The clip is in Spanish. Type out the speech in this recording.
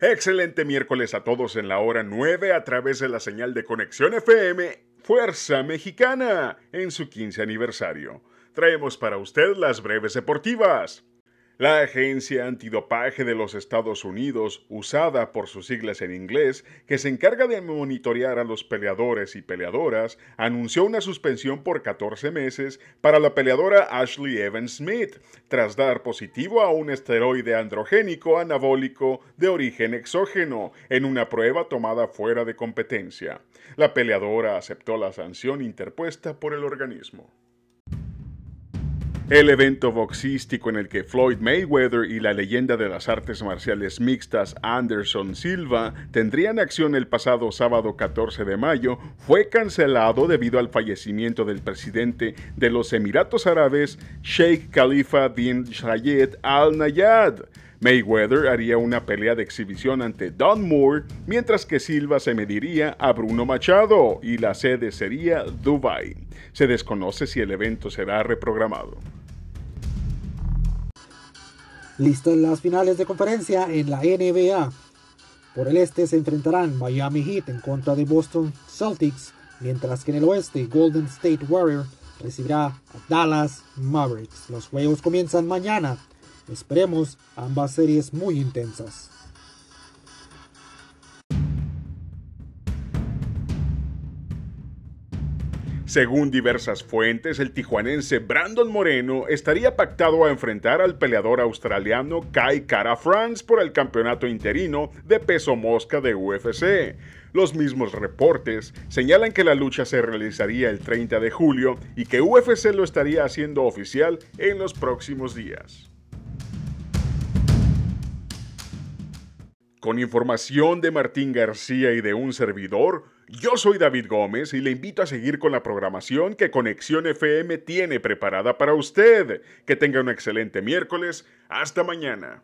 Excelente miércoles a todos en la hora 9 a través de la señal de Conexión FM Fuerza Mexicana en su 15 aniversario. Traemos para usted las breves deportivas. La agencia antidopaje de los Estados Unidos, usada por sus siglas en inglés, que se encarga de monitorear a los peleadores y peleadoras, anunció una suspensión por 14 meses para la peleadora Ashley Evans Smith, tras dar positivo a un esteroide androgénico anabólico de origen exógeno en una prueba tomada fuera de competencia. La peleadora aceptó la sanción interpuesta por el organismo. El evento boxístico en el que Floyd Mayweather y la leyenda de las artes marciales mixtas Anderson Silva tendrían acción el pasado sábado 14 de mayo fue cancelado debido al fallecimiento del presidente de los Emiratos Árabes, Sheikh Khalifa bin Zayed Al Nayad. Mayweather haría una pelea de exhibición ante Don Moore, mientras que Silva se mediría a Bruno Machado y la sede sería Dubai. Se desconoce si el evento será reprogramado. Listas las finales de conferencia en la NBA. Por el este se enfrentarán Miami Heat en contra de Boston Celtics, mientras que en el oeste Golden State Warrior recibirá a Dallas Mavericks. Los juegos comienzan mañana. Esperemos ambas series muy intensas. Según diversas fuentes, el tijuanense Brandon Moreno estaría pactado a enfrentar al peleador australiano Kai Kara France por el campeonato interino de peso mosca de UFC. Los mismos reportes señalan que la lucha se realizaría el 30 de julio y que UFC lo estaría haciendo oficial en los próximos días. Con información de Martín García y de un servidor, yo soy David Gómez y le invito a seguir con la programación que Conexión FM tiene preparada para usted. Que tenga un excelente miércoles. Hasta mañana.